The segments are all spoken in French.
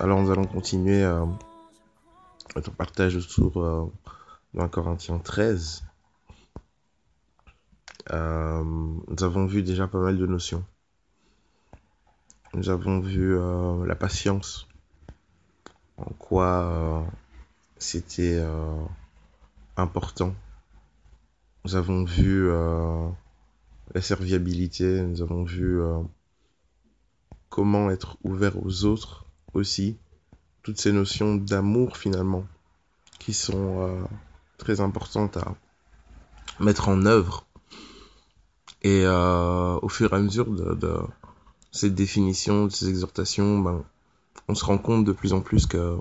Alors nous allons continuer euh, notre partage autour euh, 1 Corinthiens 13. Euh, nous avons vu déjà pas mal de notions. Nous avons vu euh, la patience, en quoi euh, c'était euh, important. Nous avons vu la serviabilité, nous avons vu comment être ouvert aux autres aussi. Toutes ces notions d'amour finalement qui sont euh, très importantes à mettre en œuvre. Et euh, au fur et à mesure de, ces définitions, de ces exhortations, ben, on se rend compte de plus en plus que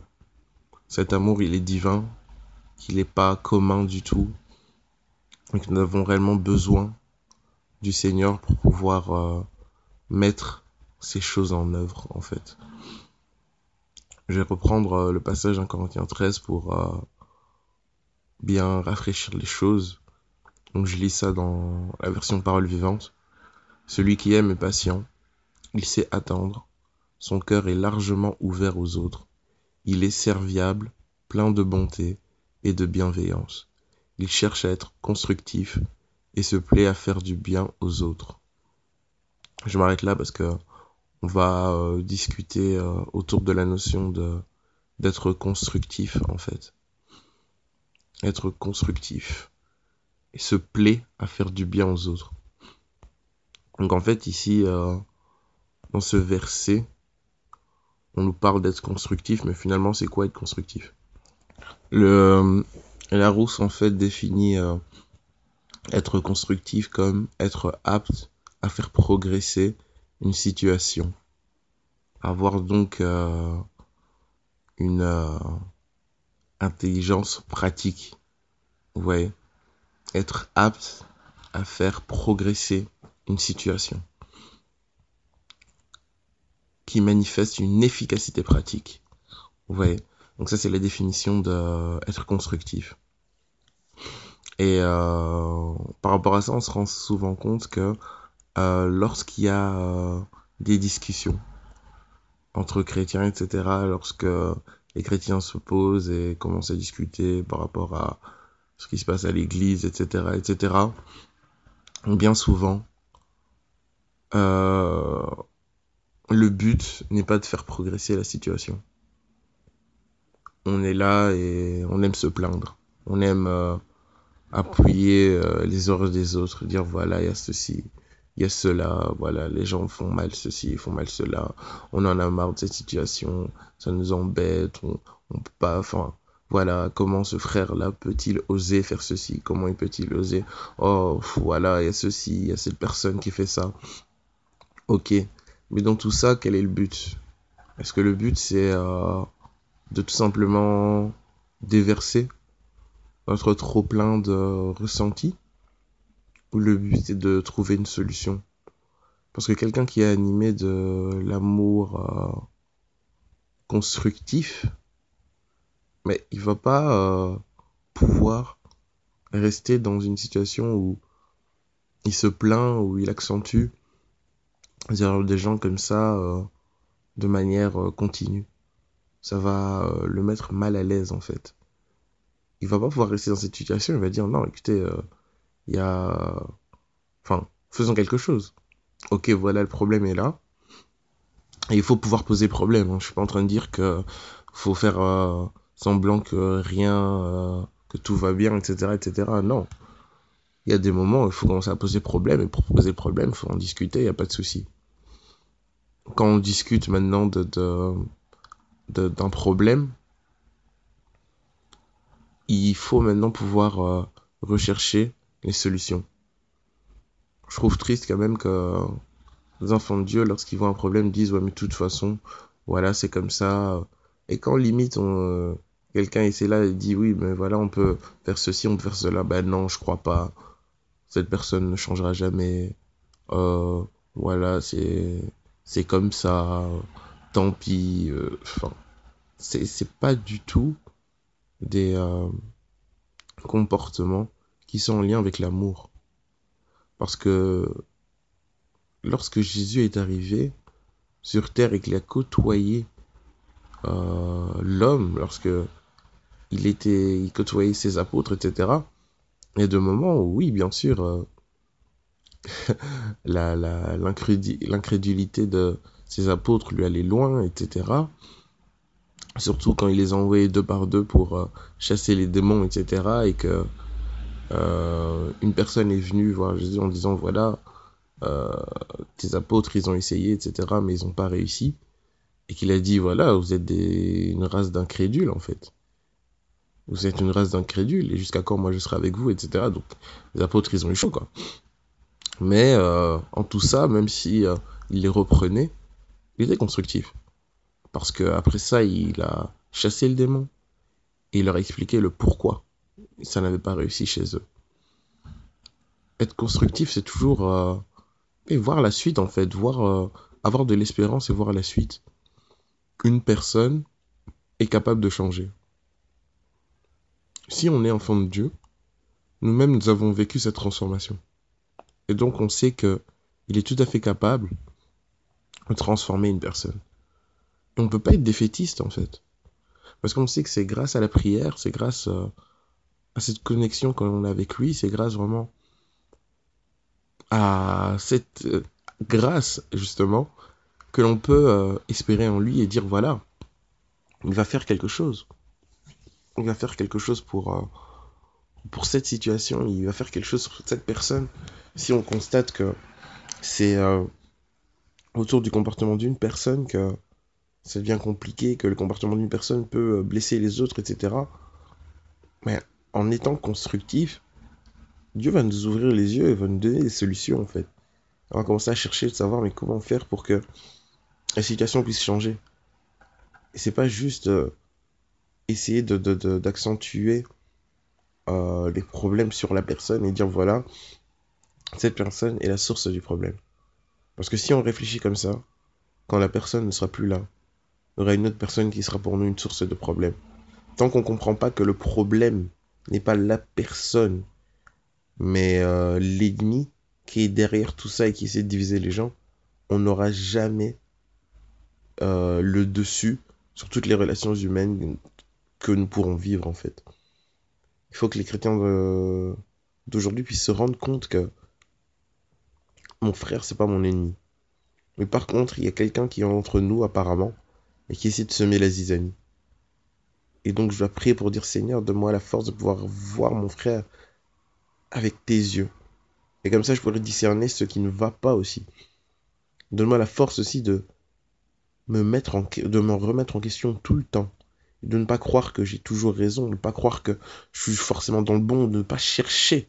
cet amour, il est divin, qu'il n'est pas commun du tout, et que nous avons réellement besoin du Seigneur pour pouvoir euh, mettre ces choses en œuvre, en fait. Je vais reprendre euh, le passage 1 Corinthiens 13 pour euh, bien rafraîchir les choses. Donc je lis ça dans la version parole vivante. Celui qui aime est patient, il sait attendre, son cœur est largement ouvert aux autres, il est serviable, plein de bonté et de bienveillance. Il cherche à être constructif et se plaît à faire du bien aux autres. Je m'arrête là parce que on va euh, discuter euh, autour de la notion de d'être constructif en fait. Être constructif et se plaît à faire du bien aux autres. Donc en fait ici euh, dans ce verset, on nous parle d'être constructif, mais finalement c'est quoi être constructif? Le Larousse en fait définit être constructif comme être apte à faire progresser une situation. Avoir donc euh, une euh, intelligence pratique. Vous Être apte à faire progresser une situation. Qui manifeste une efficacité pratique. Vous voyez? Donc ça c'est la définition de être constructif. Et euh, par rapport à ça, on se rend souvent compte que euh, lorsqu'il y a euh, des discussions entre chrétiens, etc., lorsque les chrétiens se posent et commencent à discuter par rapport à ce qui se passe à l'église, etc., etc., bien souvent, euh, le but n'est pas de faire progresser la situation. On est là et on aime se plaindre. On aime euh, appuyer euh, les ordres des autres, dire voilà, il y a ceci, il y a cela, voilà, les gens font mal ceci, font mal cela, on en a marre de cette situation, ça nous embête, on, on peut pas, enfin, voilà, comment ce frère-là peut-il oser faire ceci, comment il peut-il oser, oh, voilà, il y a ceci, il y a cette personne qui fait ça. Ok, mais dans tout ça, quel est le but? Est-ce que le but c'est euh, de tout simplement déverser notre trop plein de ressentis? Ou le but est de trouver une solution. Parce que quelqu'un qui est animé de l'amour euh, constructif mais il va pas euh, pouvoir rester dans une situation où il se plaint où il accentue des gens comme ça euh, de manière continue. Ça va le mettre mal à l'aise en fait. Il va pas pouvoir rester dans cette situation il va dire non écoutez il y a enfin faisons quelque chose. Ok voilà le problème est là. Et il faut pouvoir poser problème hein. je suis pas en train de dire que faut faire euh, semblant que rien euh, que tout va bien etc etc non. Il y a des moments où il faut commencer à poser problème et pour poser problème il faut en discuter il y a pas de souci. Quand on discute maintenant de de- d'un problème il faut maintenant pouvoir euh, rechercher les solutions je trouve triste quand même que les enfants de Dieu lorsqu'ils voient un problème disent ouais mais de toute façon voilà c'est comme ça Et quand limite euh, quelqu'un essaie là et dit oui, mais voilà, on peut faire ceci, on peut faire cela, ben non, je crois pas. Cette personne ne changera jamais. Euh, voilà, c'est c'est comme ça. Tant pis. Euh, enfin, c'est c'est pas du tout des euh, comportements qui sont en lien avec l'amour. Parce que lorsque Jésus est arrivé sur terre et qu'il a côtoyé euh, l'homme, lorsque il était, il côtoyait ses apôtres, etc. A des moments où, oui, bien sûr, euh, l'incrédulité de ses apôtres lui allait loin, etc. Surtout quand il les envoyait deux par deux pour euh, chasser les démons, etc. Et que une personne est venue voir Jésus en disant voilà, euh, tes apôtres ils ont essayé, etc. Mais ils n'ont pas réussi. Et qu'il a dit voilà, vous êtes une race d'incrédules en fait. Vous êtes une race d'incrédules et jusqu'à quand moi je serai avec vous, etc. Donc les apôtres ils ont eu chaud quoi. Mais euh, en tout ça, même si euh, il les reprenait, il était constructif. Parce que après ça, il a chassé le démon et il leur a expliqué le pourquoi ça n'avait pas réussi chez eux. Être constructif, c'est toujours euh, voir la suite en fait, voir euh, avoir de l'espérance et voir la suite. Une personne est capable de changer. Si on est enfant de Dieu, nous-mêmes nous avons vécu cette transformation. Et donc on sait que il est tout à fait capable de transformer une personne. Et on ne peut pas être défaitiste en fait. Parce qu'on sait que c'est grâce à la prière, c'est grâce euh, à cette connexion qu'on a avec lui, c'est grâce vraiment à cette euh, grâce justement que l'on peut euh, espérer en lui et dire voilà, il va faire quelque chose. Il va faire quelque chose pour, pour cette situation, il va faire quelque chose pour cette personne si on constate que c'est euh, autour du comportement d'une personne que ça devient compliqué, que le comportement d'une personne peut euh, blesser les autres, etc. Mais en étant constructif, Dieu va nous ouvrir les yeux et va nous donner des solutions en fait. On va commencer à chercher de savoir mais comment faire pour que la situation puisse changer. Et c'est pas juste euh, essayer d'accentuer de, les problèmes sur la personne et dire voilà, cette personne est la source du problème. Parce que si on réfléchit comme ça, quand la personne ne sera plus là, il y aura une autre personne qui sera pour nous une source de problème. Tant qu'on ne comprend pas que le problème n'est pas la personne, mais euh, l'ennemi qui est derrière tout ça et qui essaie de diviser les gens, on n'aura jamais euh, le dessus sur toutes les relations humaines que nous pourrons vivre en fait. Il faut que les chrétiens d'aujourd'hui puissent se rendre compte que mon frère, c'est pas mon ennemi. Mais par contre, il y a quelqu'un qui est entre nous, apparemment, et qui essaie de semer la zizanie. Et donc, je dois prier pour dire Seigneur, donne-moi la force de pouvoir voir mon frère avec tes yeux. Et comme ça, je pourrais discerner ce qui ne va pas aussi. Donne-moi la force aussi de me mettre en, de me remettre en question tout le temps. De ne pas croire que j'ai toujours raison, de ne pas croire que je suis forcément dans le bon, de ne pas chercher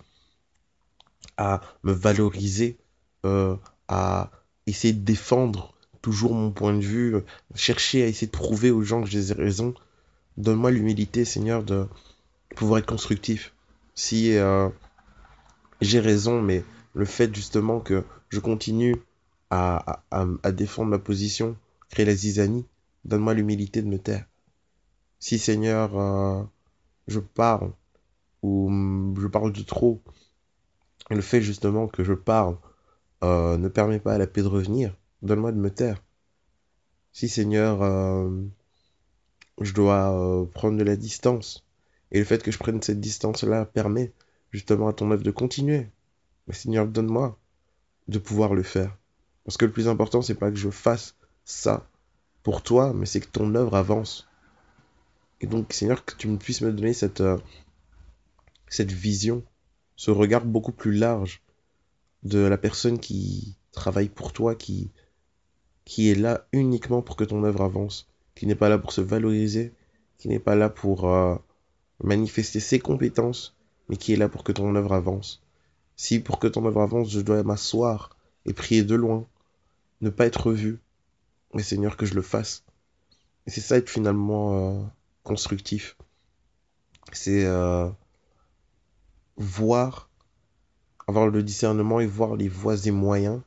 à me valoriser euh, à essayer de défendre toujours mon point de vue, chercher à essayer de prouver aux gens que j'ai raison. Donne-moi l'humilité, Seigneur, de pouvoir être constructif. Si euh, j'ai raison, mais le fait justement que je continue à, défendre ma position, créer la zizanie, donne-moi l'humilité de me taire. Si, Seigneur, euh, je parle, ou je parle de trop, le fait justement que je parle euh, ne permet pas à la paix de revenir, donne-moi de me taire. Si Seigneur, euh, je dois euh, prendre de la distance, et le fait que je prenne cette distance-là permet justement à ton œuvre de continuer, mais Seigneur, donne-moi de pouvoir le faire. Parce que le plus important, c'est pas que je fasse ça pour toi, mais c'est que ton œuvre avance. Et donc, Seigneur, que tu me puisses me donner cette, cette vision, ce regard beaucoup plus large de la personne qui travaille pour toi, qui, qui est là uniquement pour que ton œuvre avance, qui n'est pas là pour se valoriser, qui n'est pas là pour euh, manifester ses compétences, mais qui est là pour que ton œuvre avance. Si pour que ton œuvre avance, je dois m'asseoir et prier de loin, ne pas être vu, mais Seigneur, que je le fasse. Et c'est ça être finalement euh, constructif. C'est euh, voir, avoir le discernement et voir les voies et moyens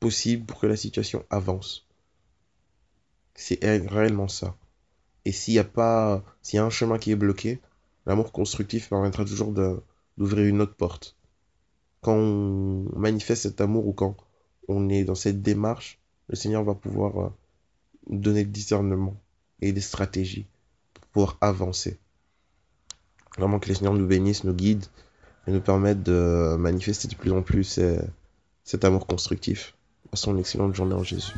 possibles pour que la situation avance. C'est réellement ça. Et s'il y a pas, s'il y a un chemin qui est bloqué, l'amour constructif permettra toujours d'ouvrir une autre porte. Quand on manifeste cet amour ou quand on est dans cette démarche, le Seigneur va pouvoir euh, donner le discernement et des stratégies pour pouvoir avancer. Vraiment que les Seigneur nous bénissent, nous guident et nous permettent de manifester de plus en plus cet amour constructif. Passons une excellente journée en Jésus.